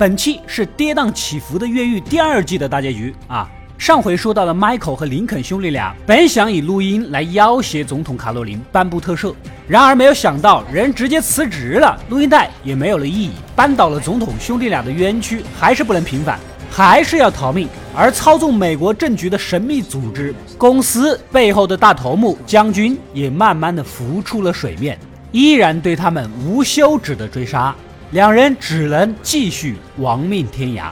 本期是跌宕起伏的越狱第二季的大结局啊！上回说到了 Michael 和林肯兄弟俩本想以录音来要挟总统卡洛琳颁布特赦，然而没有想到人直接辞职了，录音带也没有了意义，扳倒了总统兄弟俩的冤屈还是不能平反，还是要逃命。而操纵美国政局的神秘组织公司背后的大头目将军也慢慢的浮出了水面，依然对他们无休止的追杀。两人只能继续亡命天涯。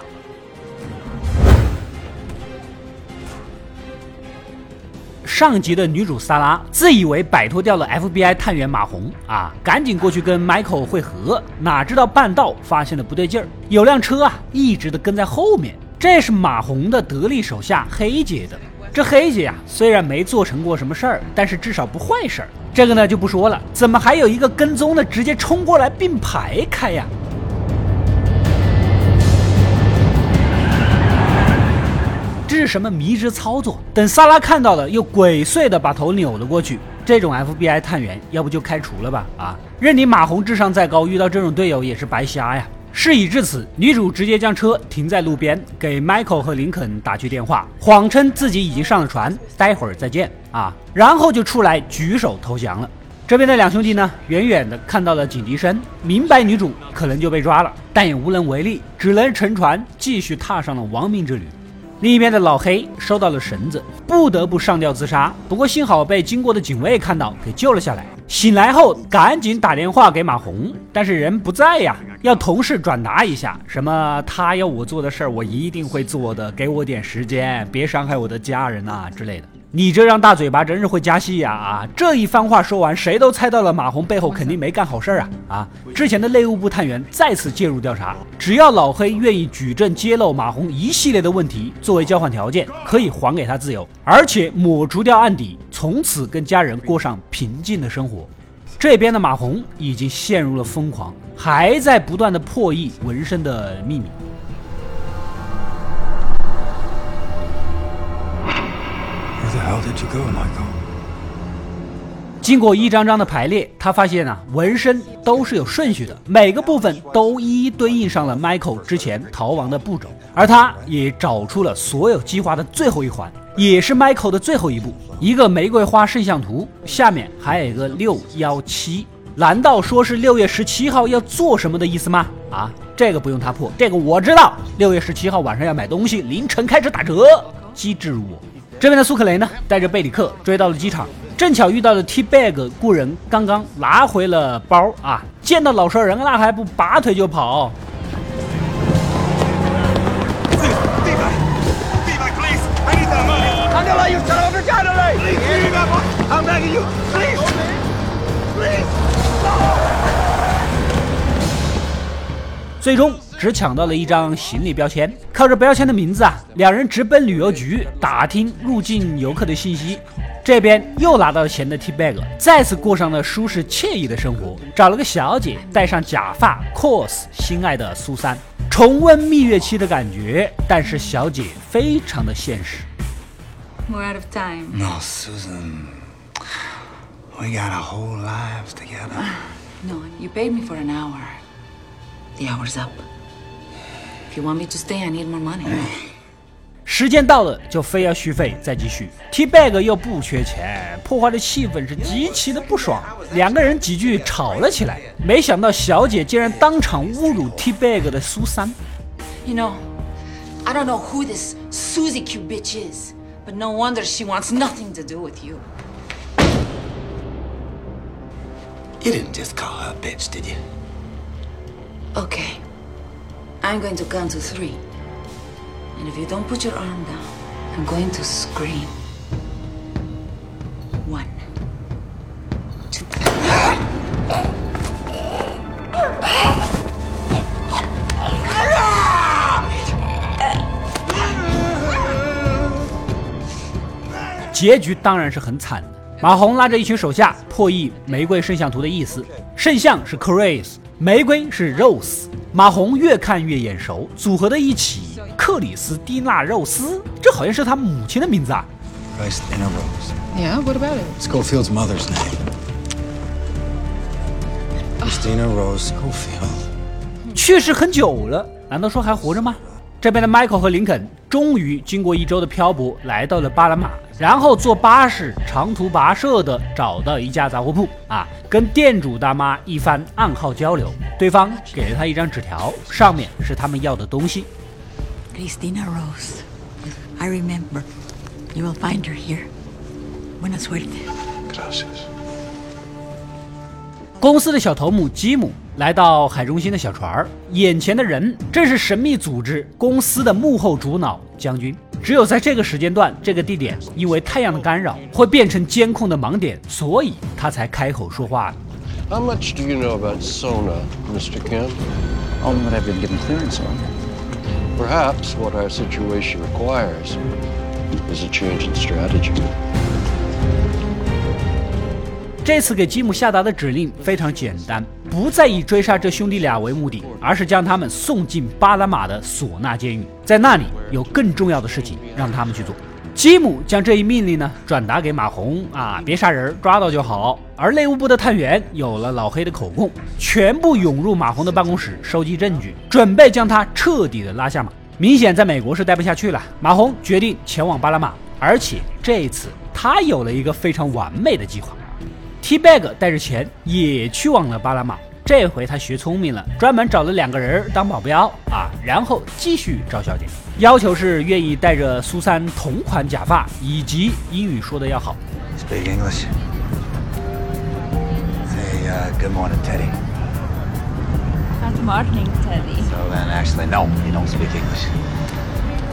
上集的女主萨拉自以为摆脱掉了 FBI 探员马红啊，赶紧过去跟 Michael 会合，哪知道半道发现了不对劲儿，有辆车啊一直的跟在后面，这是马红的得力手下黑姐的。这黑姐呀，虽然没做成过什么事儿，但是至少不坏事儿。这个呢就不说了，怎么还有一个跟踪的直接冲过来并排开呀？这是什么迷之操作？等萨拉看到了，又鬼祟的把头扭了过去。这种 FBI 探员，要不就开除了吧？啊，任你马红智商再高，遇到这种队友也是白瞎呀。事已至此，女主直接将车停在路边，给 Michael 和林肯打去电话，谎称自己已经上了船，待会儿再见啊，然后就出来举手投降了。这边的两兄弟呢，远远的看到了警笛声，明白女主可能就被抓了，但也无能为力，只能乘船继续踏上了亡命之旅。另一边的老黑收到了绳子，不得不上吊自杀，不过幸好被经过的警卫看到，给救了下来。醒来后赶紧打电话给马红，但是人不在呀。要同事转达一下，什么他要我做的事儿，我一定会做的，给我点时间，别伤害我的家人呐之类的。你这张大嘴巴真是会加戏呀！啊，这一番话说完，谁都猜到了马红背后肯定没干好事儿啊！啊，之前的内务部探员再次介入调查，只要老黑愿意举证揭露马红一系列的问题，作为交换条件，可以还给他自由，而且抹除掉案底，从此跟家人过上平静的生活。这边的马红已经陷入了疯狂，还在不断的破译纹身的秘密。经过一张张的排列，他发现啊，纹身都是有顺序的，每个部分都一一对应上了 Michael 之前逃亡的步骤，而他也找出了所有计划的最后一环，也是 Michael 的最后一步，一个玫瑰花摄像图，下面还有一个六幺七，难道说是六月十七号要做什么的意思吗？啊，这个不用他破，这个我知道，六月十七号晚上要买东西，凌晨开始打折，机智如我。这边的苏克雷呢，带着贝里克追到了机场，正巧遇到了 T Bag 雇人刚刚拿回了包啊！见到老熟人，那还不拔腿就跑？最终。只抢到了一张行李标签，靠着标签的名字啊，两人直奔旅游局打听入境游客的信息。这边又拿到了钱的 T Bag，再次过上了舒适惬意的生活，找了个小姐，戴上假发，cos 心爱的苏三，重温蜜月期的感觉。但是小姐非常的现实。We're out of time. No, Susan. We got a whole life together. No, you paid me for an hour. The hour's up. You want me to stay, I need more money. 时间到了，就非要续费再继续。T Bag 又不缺钱，破坏的气氛是极其的不爽。两个人几句吵了起来，没想到小姐竟然当场侮辱 T Bag 的苏珊。You know, I don't know who this Susie Q bitch is, but no wonder she wants nothing to do with you. You didn't just call her a bitch, did you? Okay. I'm going to count to three. And if you don't put your arm down, I'm going to scream. One, two. 结局当然是很惨的。马红拉着一群手下破译玫瑰圣像图的意思，圣像是 Chris，玫瑰是 Rose。马红越看越眼熟，组合在一起，克里斯蒂娜·肉丝，这好像是他母亲的名字啊。Christina Rose. Yeah, what about it? Schofield's mother's name. Christina Rose Schofield. 去世很久了，难道说还活着吗？这边的 Michael 和林肯终于经过一周的漂泊，来到了巴拿马，然后坐巴士长途跋涉的找到一家杂货铺啊，跟店主大妈一番暗号交流，对方给了他一张纸条，上面是他们要的东西。Cristina Rose, I remember. You will find her here. Buena suerte. Gracias. 公司的小头目吉姆来到海中心的小船儿，眼前的人正是神秘组织公司的幕后主脑将军。只有在这个时间段、这个地点，因为太阳的干扰会变成监控的盲点，所以他才开口说话。How much do you know about Sona, Mr. Kim? Only what I've been given clearance on. Perhaps what our situation requires is a change in strategy. 这次给吉姆下达的指令非常简单，不再以追杀这兄弟俩为目的，而是将他们送进巴拿马的索纳监狱，在那里有更重要的事情让他们去做。吉姆将这一命令呢转达给马红啊，别杀人，抓到就好。而内务部的探员有了老黑的口供，全部涌入马红的办公室收集证据，准备将他彻底的拉下马。明显在美国是待不下去了，马红决定前往巴拿马，而且这一次他有了一个非常完美的计划。T-Bag 带着钱也去往了巴拿马，这回他学聪明了，专门找了两个人当保镖啊，然后继续找小姐，要求是愿意戴着苏珊同款假发，以及英语说的要好。Speak English. Say, uh, good morning, Teddy. Good morning, Teddy. So then, actually, no, you don't speak English.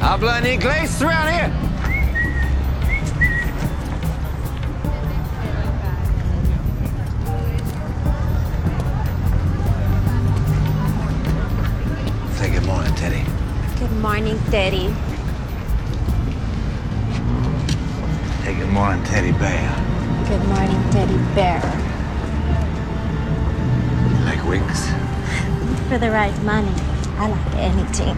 En inglés around here. Morning, Teddy. Say good morning, Teddy Bear. Good morning, Teddy Bear. Like wings? For the right money, I like anything.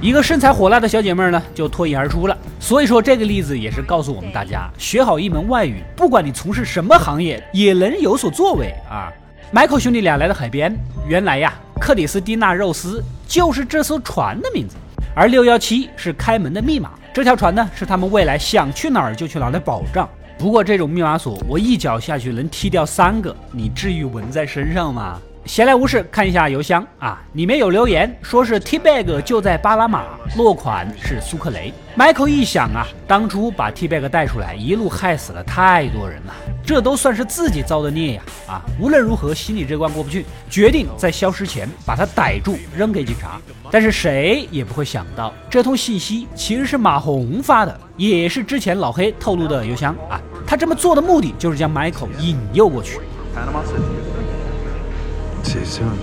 一个身材火辣的小姐妹儿呢，就脱颖而出了。所以说，这个例子也是告诉我们大家，学好一门外语，不管你从事什么行业，也能有所作为啊。Michael 兄弟俩来到海边，原来呀，克里斯蒂娜·肉丝就是这艘船的名字，而六幺七是开门的密码。这条船呢，是他们未来想去哪儿就去哪儿的保障。不过这种密码锁，我一脚下去能踢掉三个，你至于纹在身上吗？闲来无事看一下邮箱啊，里面有留言说是 T-Bag 就在巴拿马，落款是苏克雷。Michael 一想啊，当初把 T-Bag 带出来，一路害死了太多人了，这都算是自己造的孽呀！啊，无论如何心里这关过不去，决定在消失前把他逮住，扔给警察。但是谁也不会想到，这通信息其实是马红发的，也是之前老黑透露的邮箱啊。他这么做的目的就是将 Michael 引诱过去。See you soon.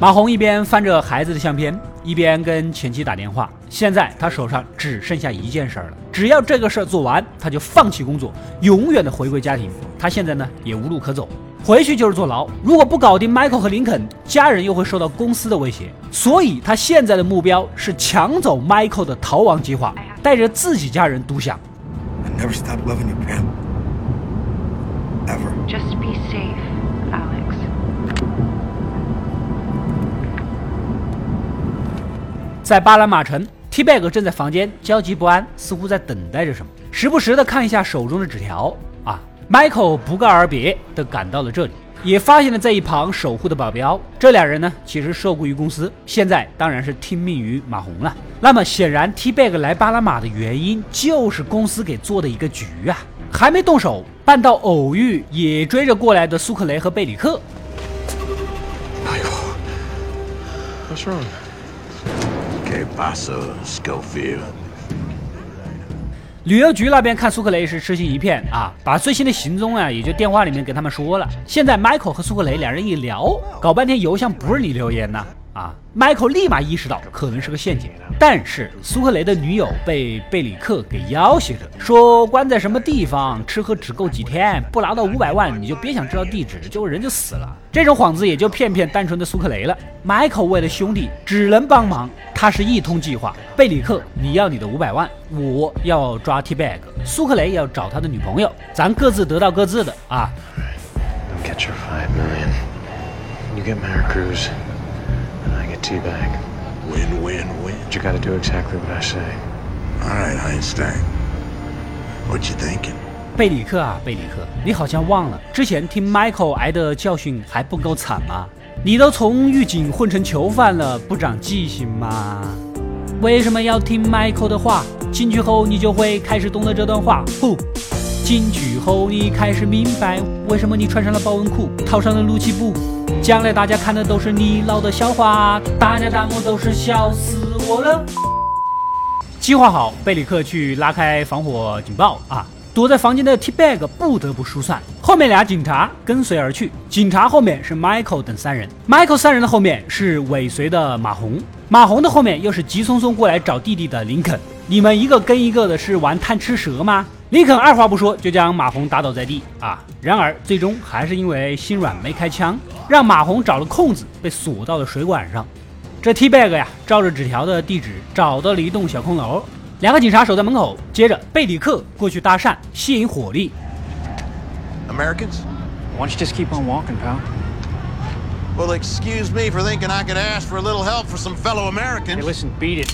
马红一边翻着孩子的相片，一边跟前妻打电话。现在他手上只剩下一件事儿了，只要这个事儿做完，他就放弃工作，永远的回归家庭。他现在呢也无路可走，回去就是坐牢。如果不搞定 Michael 和林肯，家人又会受到公司的威胁。所以他现在的目标是抢走 Michael 的逃亡计划，带着自己家人独享。I never 在巴拿马城，T-Bag 正在房间焦急不安，似乎在等待着什么，时不时的看一下手中的纸条。啊，Michael 不告而别的赶到了这里，也发现了在一旁守护的保镖。这俩人呢，其实受雇于公司，现在当然是听命于马红了。那么显然，T-Bag 来巴拿马的原因就是公司给做的一个局啊。还没动手，半道偶遇也追着过来的苏克雷和贝里克。What's wrong? 旅游局那边看苏克雷是痴心一片啊，把最新的行踪啊，也就电话里面给他们说了。现在迈克和苏克雷两人一聊，搞半天邮箱不是你留言呢啊！Michael 立马意识到可能是个陷阱，但是苏克雷的女友被贝里克给要挟着，说关在什么地方，吃喝只够几天，不拿到五百万你就别想知道地址，就人就死了。这种幌子也就骗骗单纯的苏克雷了。Michael 为了兄弟只能帮忙，他是一通计划。贝里克，你要你的五百万，我要抓 T-Bag，苏克雷要找他的女朋友，咱各自得到各自的啊。Get your five million. You get Maricruz. And I get teabag. Win, win, win. But you gotta do exactly what I say. All right, Einstein. What you thinking? 贝里克啊，贝里克，你好像忘了之前听 Michael 挨的教训还不够惨吗？你都从狱警混成囚犯了，不长记性吗？为什么要听 Michael 的话？进去后你就会开始懂得这段话。呼，进去后你开始明白为什么你穿上了保温裤，套上了撸气布。将来大家看的都是你老的笑话，大家弹幕都是笑死我了。计划好，贝里克去拉开防火警报啊！躲在房间的 T Bag 不得不疏散，后面俩警察跟随而去。警察后面是 Michael 等三人，Michael 三人的后面是尾随的马红，马红的后面又是急匆匆过来找弟弟的林肯。你们一个跟一个的是玩贪吃蛇吗？林肯二话不说就将马红打倒在地啊！然而最终还是因为心软没开枪，让马红找了空子被锁到了水管上。这 T Bag 呀，照着纸条的地址找到了一栋小空楼。两个警察守在门口，接着贝里克过去搭讪，吸引火力。Americans? Why don't you just keep on walking, pal? Well, excuse me for thinking I could ask for a little help for some fellow Americans. Hey, listen, beat it.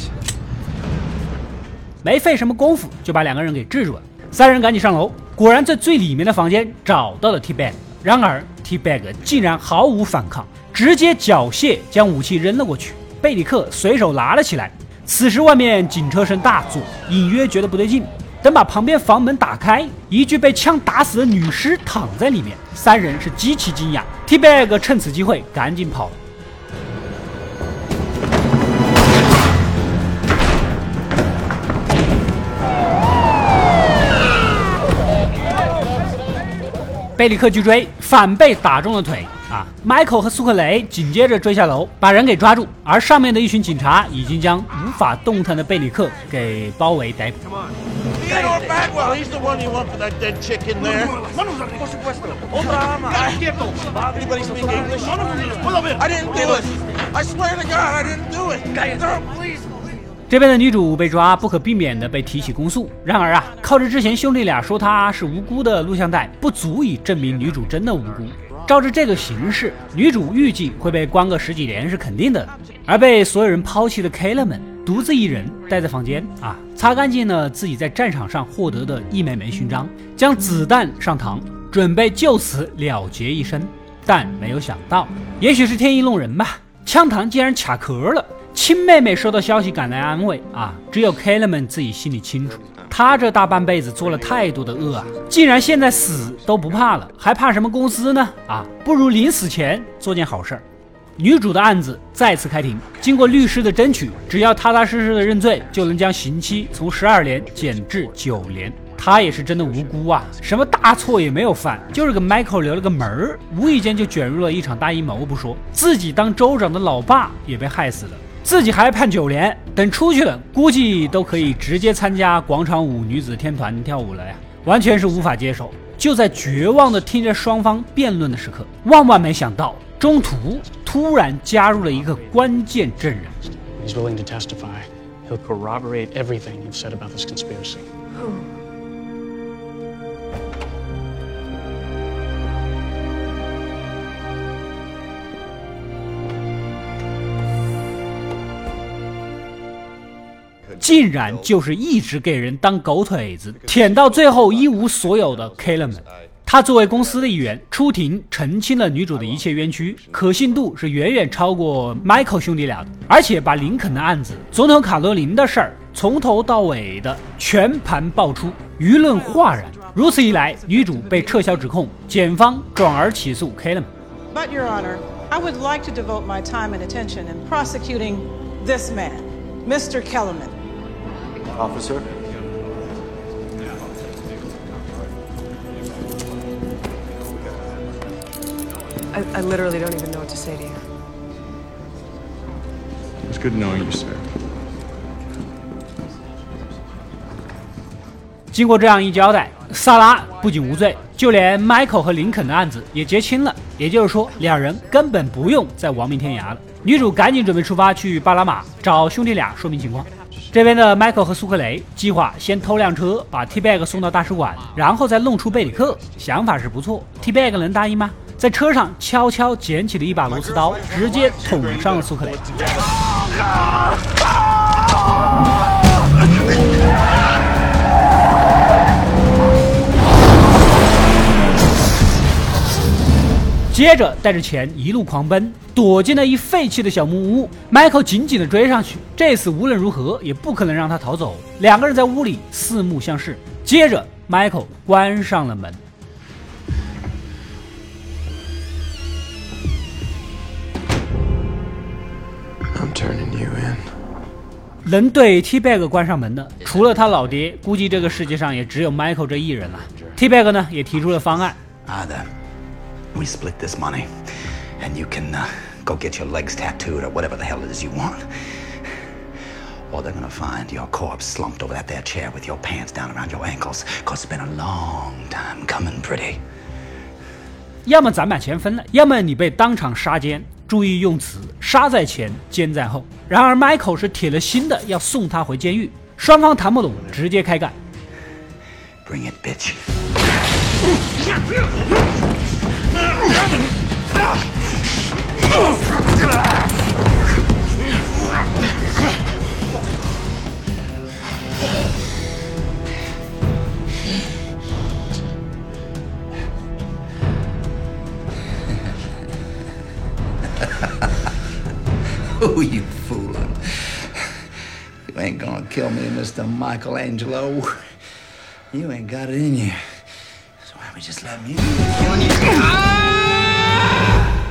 没费什么功夫就把两个人给制住了。三人赶紧上楼，果然在最里面的房间找到了 T Bag。然而 T Bag 竟然毫无反抗，直接缴械将武器扔了过去。贝里克随手拿了起来。此时外面警车声大作，隐约觉得不对劲。等把旁边房门打开，一具被枪打死的女尸躺在里面。三人是极其惊讶。T Bag 趁此机会赶紧跑了。贝里克去追，反被打中了腿。啊！Michael 和苏克雷紧接着追下楼，把人给抓住，而上面的一群警察已经将无法动弹的贝里克给包围逮捕。这边的女主被抓，不可避免的被提起公诉。然而啊，靠着之前兄弟俩说她是无辜的录像带，不足以证明女主真的无辜。照着这个形势，女主预计会被关个十几年是肯定的。而被所有人抛弃的 Kellman 独自一人待在房间啊，擦干净了自己在战场上获得的一枚枚勋章，将子弹上膛，准备就此了结一生。但没有想到，也许是天意弄人吧，枪膛竟然卡壳了。亲妹妹收到消息赶来安慰啊，只有 Kellerman 自己心里清楚，他这大半辈子做了太多的恶啊，竟然现在死都不怕了，还怕什么公司呢？啊，不如临死前做件好事儿。女主的案子再次开庭，经过律师的争取，只要踏踏实实的认罪，就能将刑期从十二年减至九年。她也是真的无辜啊，什么大错也没有犯，就是给 Michael 留了个门儿，无意间就卷入了一场大阴谋不说，自己当州长的老爸也被害死了。自己还判九年，等出去了，估计都可以直接参加广场舞女子天团跳舞了呀，完全是无法接受。就在绝望的听着双方辩论的时刻，万万没想到，中途突然加入了一个关键证人。He's willing to testify. He'll corroborate everything you've said about this conspiracy. 竟然就是一直给人当狗腿子，舔到最后一无所有的 Kellerman。他作为公司的一员出庭澄清了女主的一切冤屈，可信度是远远超过 Michael 兄弟俩的，而且把林肯的案子、总统卡罗琳的事儿从头到尾的全盘爆出，舆论哗然。如此一来，女主被撤销指控，检方转而起诉 Kellerman。But, Your Honor, I would like to devote my time and attention in prosecuting this man, Mr. Kellerman. Officer? I, I literally don't even know what to say to you. It's good knowing you, sir. 经过这样一交代，萨拉不仅无罪，就连 Michael 和林肯的案子也结清了。也就是说，两人根本不用再亡命天涯了。女主赶紧准备出发去巴拿马找兄弟俩说明情况。这边的 Michael 和苏克雷计划先偷辆车把 T Bag 送到大使馆，然后再弄出贝里克。想法是不错，T Bag 能答应吗？在车上悄悄捡起了一把螺丝刀，直接捅上了苏克雷。接着带着钱一路狂奔，躲进了一废弃的小木屋。Michael 紧紧地追上去，这次无论如何也不可能让他逃走。两个人在屋里四目相视。接着，Michael 关上了门。I'm turning you in. 能对 T-Bag 关上门的，除了他老爹，估计这个世界上也只有 Michael 这一人了。T-Bag 呢，也提出了方案。We split this money, and you can uh, go get your legs tattooed or whatever the hell it is you want. Or they're gonna find your corpse slumped over that there chair with your pants down around your ankles, cause it's been a long time coming, pretty. 要么咱把钱分了，要么你被当场杀奸。注意用词，杀在前，奸在后。然而，Michael 是铁了心的要送他回监狱，双方谈不拢，直接开干。Bring it, bitch. Who you fooling? You ain't gonna kill me, Mr. Michelangelo. You ain't got it in you. So why don't we just let me kill you?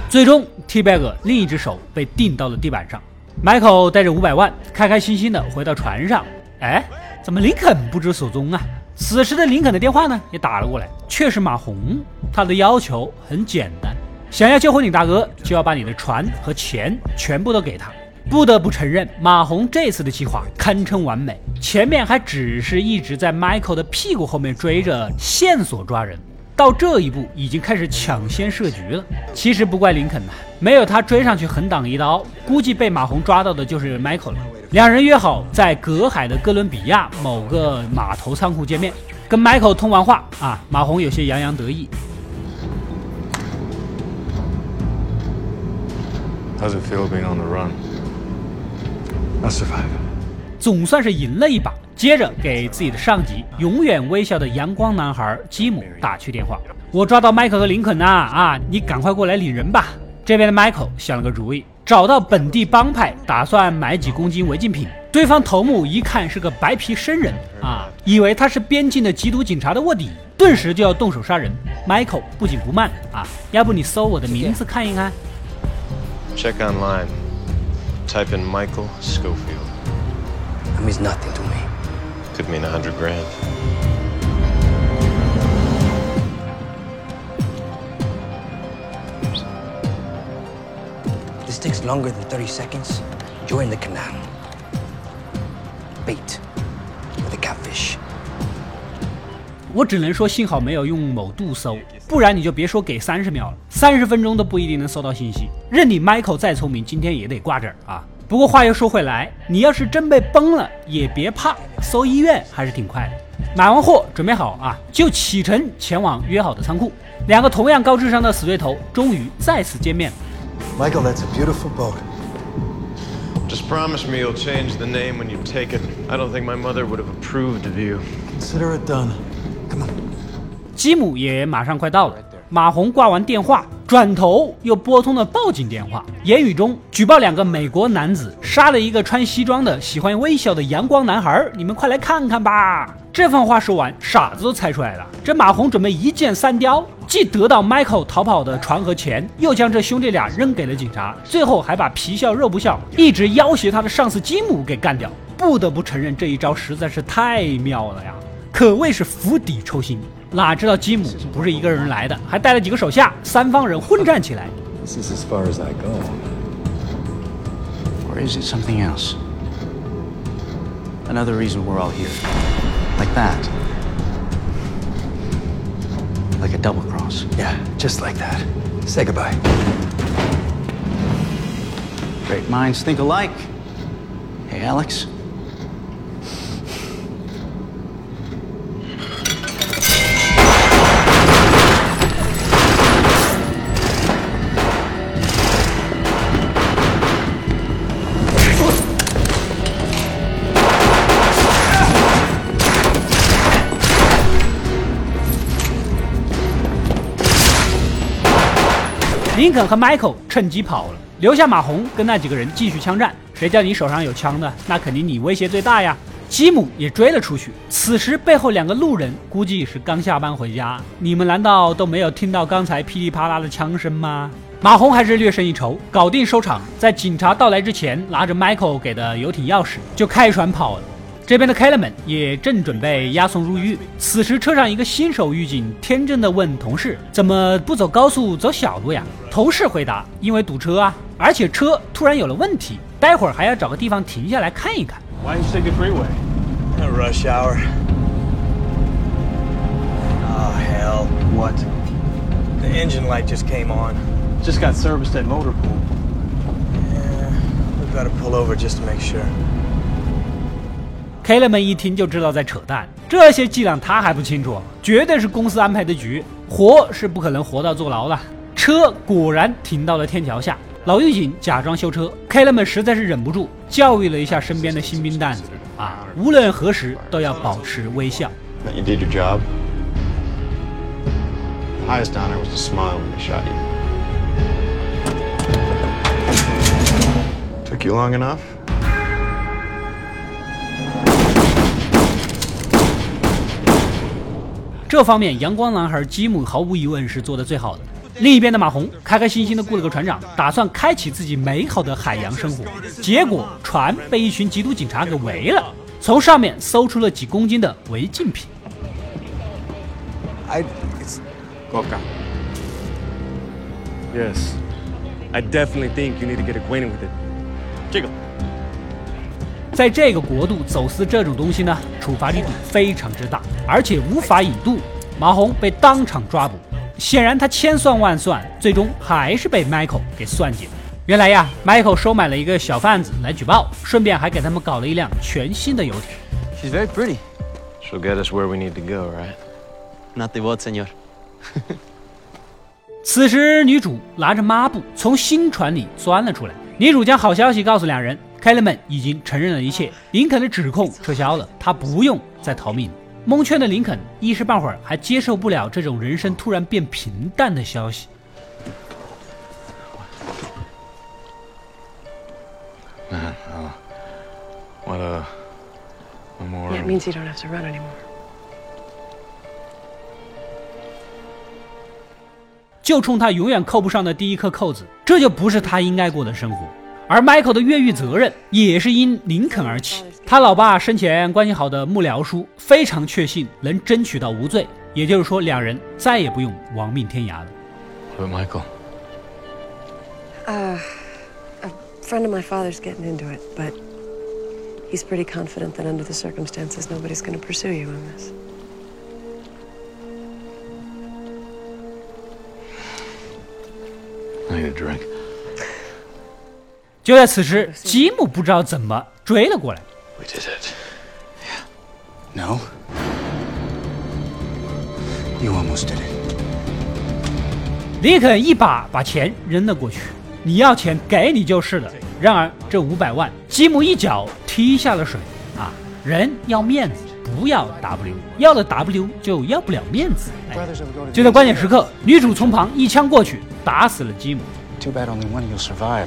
最终，T-Bag 另一只手被钉到了地板上。Michael 带着五百万，开开心心的回到船上。哎，怎么林肯不知所踪啊？此时的林肯的电话呢也打了过来，却是马红。他的要求很简单，想要救回你大哥，就要把你的船和钱全部都给他。不得不承认，马红这次的计划堪称完美。前面还只是一直在 Michael 的屁股后面追着线索抓人，到这一步已经开始抢先设局了。其实不怪林肯呐，没有他追上去横挡一刀，估计被马红抓到的就是 Michael 了。两人约好在隔海的哥伦比亚某个码头仓库见面，跟 Michael 通完话啊，马红有些洋洋得意。How's it feel being on the run? I survive. 总算是赢了一把。接着给自己的上级永远微笑的阳光男孩基姆打去电话：“我抓到迈克和林肯呐，啊，你赶快过来领人吧。”这边的迈克想了个主意，找到本地帮派，打算买几公斤违禁品。对方头目一看是个白皮生人啊，以为他是边境的缉毒警察的卧底，顿时就要动手杀人。Michael 不紧不慢啊，要不你搜我的名字看一看。Check online. Type in Michael Schofield. That means nothing to me. Could mean a hundred grand. This takes longer than 30 seconds. Join the canal. Bait with a catfish. 我只能说幸好没有用某度搜，不然你就别说给三十秒了，三十分钟都不一定能搜到信息。任你 Michael 再聪明，今天也得挂这儿啊。不过话又说回来，你要是真被崩了，也别怕，搜医院还是挺快的。买完货准备好啊，就启程前往约好的仓库。两个同样高智商的死对头终于再次见面了。Michael, that's a beautiful boat. Just promise me you'll change the name when you take it. I don't think my mother would have approved of you. Consider it done. Come on. 吉姆也马上快到了。马红挂完电话，转头又拨通了报警电话，言语中举报两个美国男子杀了一个穿西装的、喜欢微笑的阳光男孩，你们快来看看吧！这番话说完，傻子都猜出来了。这马红准备一箭三雕，既得到 Michael 逃跑的船和钱，又将这兄弟俩扔给了警察，最后还把皮笑肉不笑、一直要挟他的上司吉姆给干掉。不得不承认，这一招实在是太妙了呀！可谓是釜底抽薪。哪知道基姆不是一个人来的，还带了几个手下，三方人混战起来。 This is as far as I go. Or is it something else? Another reason we're all here. Like that. Like a double cross. Yeah, just like that. Say goodbye. Great minds think alike. Hey, Alex. 林肯和 Michael 趁机跑了，留下马红跟那几个人继续枪战。谁叫你手上有枪的？那肯定你威胁最大呀！吉姆也追了出去。此时背后两个路人估计是刚下班回家，你们难道都没有听到刚才噼里啪啦的枪声吗？马红还是略胜一筹，搞定收场。在警察到来之前，拿着 Michael 给的游艇钥匙就开船跑了。这边的 e m a n 也正准备押送入狱。此时车上一个新手狱警天真的问同事：“怎么不走高速，走小路呀？”同事回答：“因为堵车啊，而且车突然有了问题，待会儿还要找个地方停下来看一看。” Why you take the freeway? A rush hour. Oh hell! What? The engine light just came on. Just got serviced at Motor Pool. Yeah, we've got to pull over just to make sure. K e l l m a n 一听就知道在扯淡，这些伎俩他还不清楚，绝对是公司安排的局，活是不可能活到坐牢的。车果然停到了天桥下，老狱警假装修车 k e l l m a n 实在是忍不住教育了一下身边的新兵蛋子啊，无论何时都要保持微笑。You did your job. Highest honor was to smile when they shot you. Took you long enough? 这方面，阳光男孩吉姆毫无疑问是做的最好的。另一边的马红开开心心的雇了个船长，打算开启自己美好的海洋生活。结果船被一群缉毒警察给围了，从上面搜出了几公斤的违禁品。I. It's. Coca. Yes. I definitely think you need to get acquainted with it. 在这个国度走私这种东西呢，处罚力度非常之大，而且无法引渡。马红被当场抓捕，显然他千算万算，最终还是被 Michael 给算计了。原来呀，Michael 收买了一个小贩子来举报，顺便还给他们搞了一辆全新的游艇。She's very pretty. She'll get us where we need to go, right? Not the word, senor. 此时，女主拿着抹布从新船里钻了出来。女主将好消息告诉两人 k e l l m a n 已经承认了一切，林肯的指控撤销了，他不用再逃命。蒙圈的林肯一时半会儿还接受不了这种人生突然变平淡的消息。Man, uh, what a, one more. Yeah, it means you don't have to run anymore. 就冲他永远扣不上的第一颗扣子，这就不是他应该过的生活。而 Michael 的越狱责任也是因林肯而起。他老爸生前关系好的幕僚叔非常确信能争取到无罪，也就是说，两人再也不用亡命天涯了。But Michael, Uh, a friend of my father's getting into it, but he's pretty confident that under the circumstances, nobody's going to pursue you on this. I need a drink. 就在此时，吉姆不知道怎么追了过来。We did it. No? You almost did it. 林肯一把把钱扔了过去，你要钱给你就是了。然而这五百万，吉姆一脚踢下了水啊！人要面子，不要 W，要了 W 就要不了面子。哎就在关键时刻，女主从旁一枪过去，打死了吉姆。Too bad only one of you'll survive.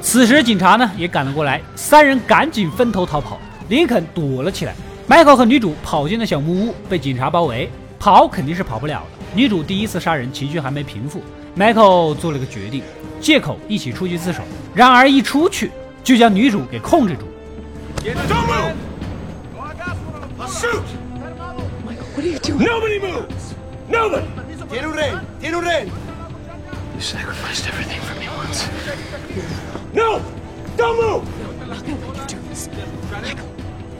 此时警察呢也赶了过来，三人赶紧分头逃跑。林肯躲了起来，迈克和女主跑进了小木屋，被警察包围。跑肯定是跑不了了。女主第一次杀人，情绪还没平复。迈克做了个决定，借口一起出去自首。然而一出去就将女主给控制住。Don't move! Shoot! What are you doing? Nobody moves! Nobody! Tiene un rehén. Tiene un rehén. You sacrificed everything for me once. No! Don't move!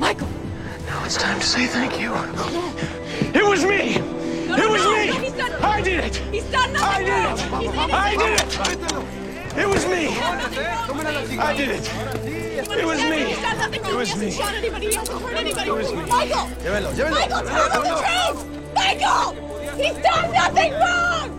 Michael! Now it's time to say thank you. It was me! It was me! He's done I did it! He's done I nothing did wrong! it! He's innocent. I did it! It was me! I did it! It was me! He's done nothing wrong. It was he me. hasn't shot anybody. He hasn't hurt anybody. was me. Michael! Llévenlo, llévenlo. Michael, tell them the truth! Michael! He's done nothing wrong!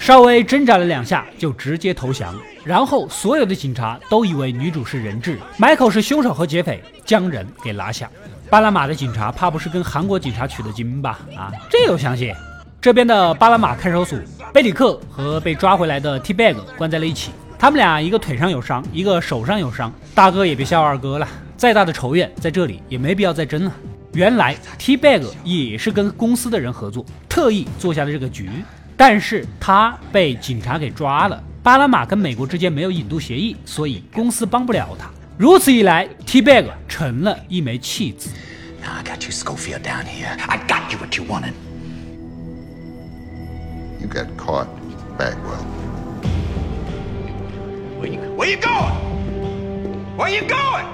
稍微挣扎了两下就直接投降。然后所有的警察都以为女主是人质，Michael 是凶手和劫匪，将人给拿下。巴拿马的警察怕不是跟韩国警察取的经吧？啊，这有相信。这边的巴拿马看守所，贝里克和被抓回来的 T Bag 关在了一起。他们俩一个腿上有伤，一个手上有伤。大哥也别笑二哥了，再大的仇怨在这里也没必要再争了。原来 T Bag 也是跟公司的人合作，特意做下了这个局。但是他被警察给抓了。巴拿马跟美国之间没有引渡协议，所以公司帮不了他。如此一来，T Bag 成了一枚弃子。Now I got you, Scofield, down here. I got you what you wanted. You got caught, Bagwell. Where you, where you going? Where you going?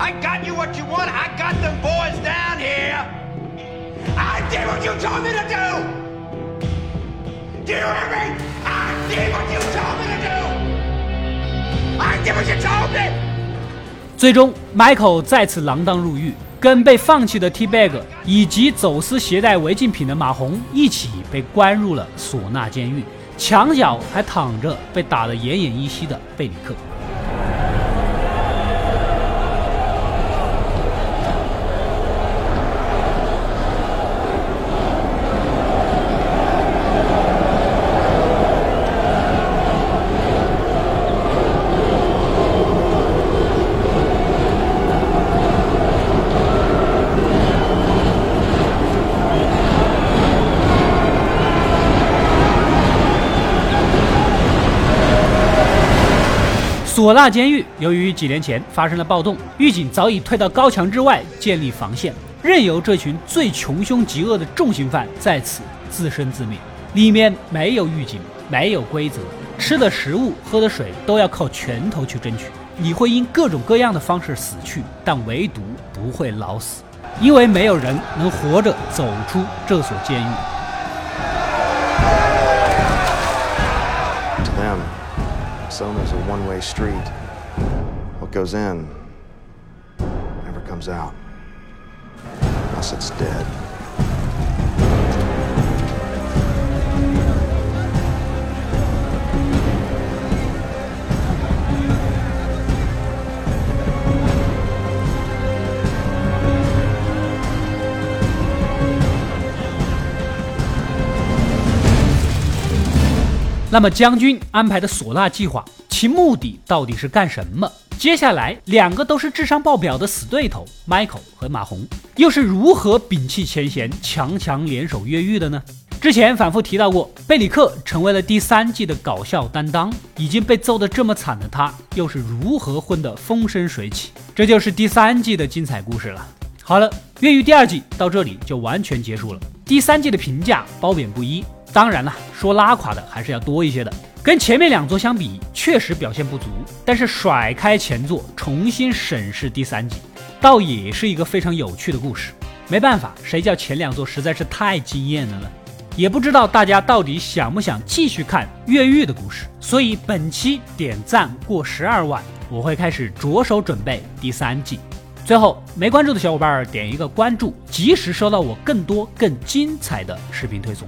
I got you what you want. I got them boys down here. I did what you told me to do. Do you hear me? I did what you told me to do. I did what you told me. 最终，Michael 再次锒铛入狱， 跟被放弃的 T Bag 以及走私携带违禁品的马红一起被关入了唢呐监狱，墙角还躺着被打得奄奄一息的贝里克。唢呐监狱由于几年前发生了暴动，狱警早已退到高墙之外建立防线，任由这群最穷凶极恶的重刑犯在此自生自灭。里面没有狱警，没有规则，吃的食物、喝的水都要靠拳头去争取。你会因各种各样的方式死去，但唯独不会老死，因为没有人能活着走出这所监狱。Selma's a one-way street. What goes in never comes out. Unless it's dead. 那么将军安排的唢呐计划，其目的到底是干什么？接下来两个都是智商爆表的死对头，Michael 和马红，又是如何摒弃前嫌，强强联手越狱的呢？之前反复提到过，贝里克成为了第三季的搞笑担当，已经被揍得这么惨的他，又是如何混得风生水起？这就是第三季的精彩故事了。好了，越狱第二季到这里就完全结束了。第三季的评价褒贬不一。当然了，说拉垮的还是要多一些的。跟前面两座相比，确实表现不足。但是甩开前作，重新审视第三集，倒也是一个非常有趣的故事。没办法，谁叫前两座实在是太惊艳了呢？也不知道大家到底想不想继续看越狱的故事。所以本期点赞过十二万，我会开始着手准备第三季。最后，没关注的小伙伴点一个关注，及时收到我更多更精彩的视频推送。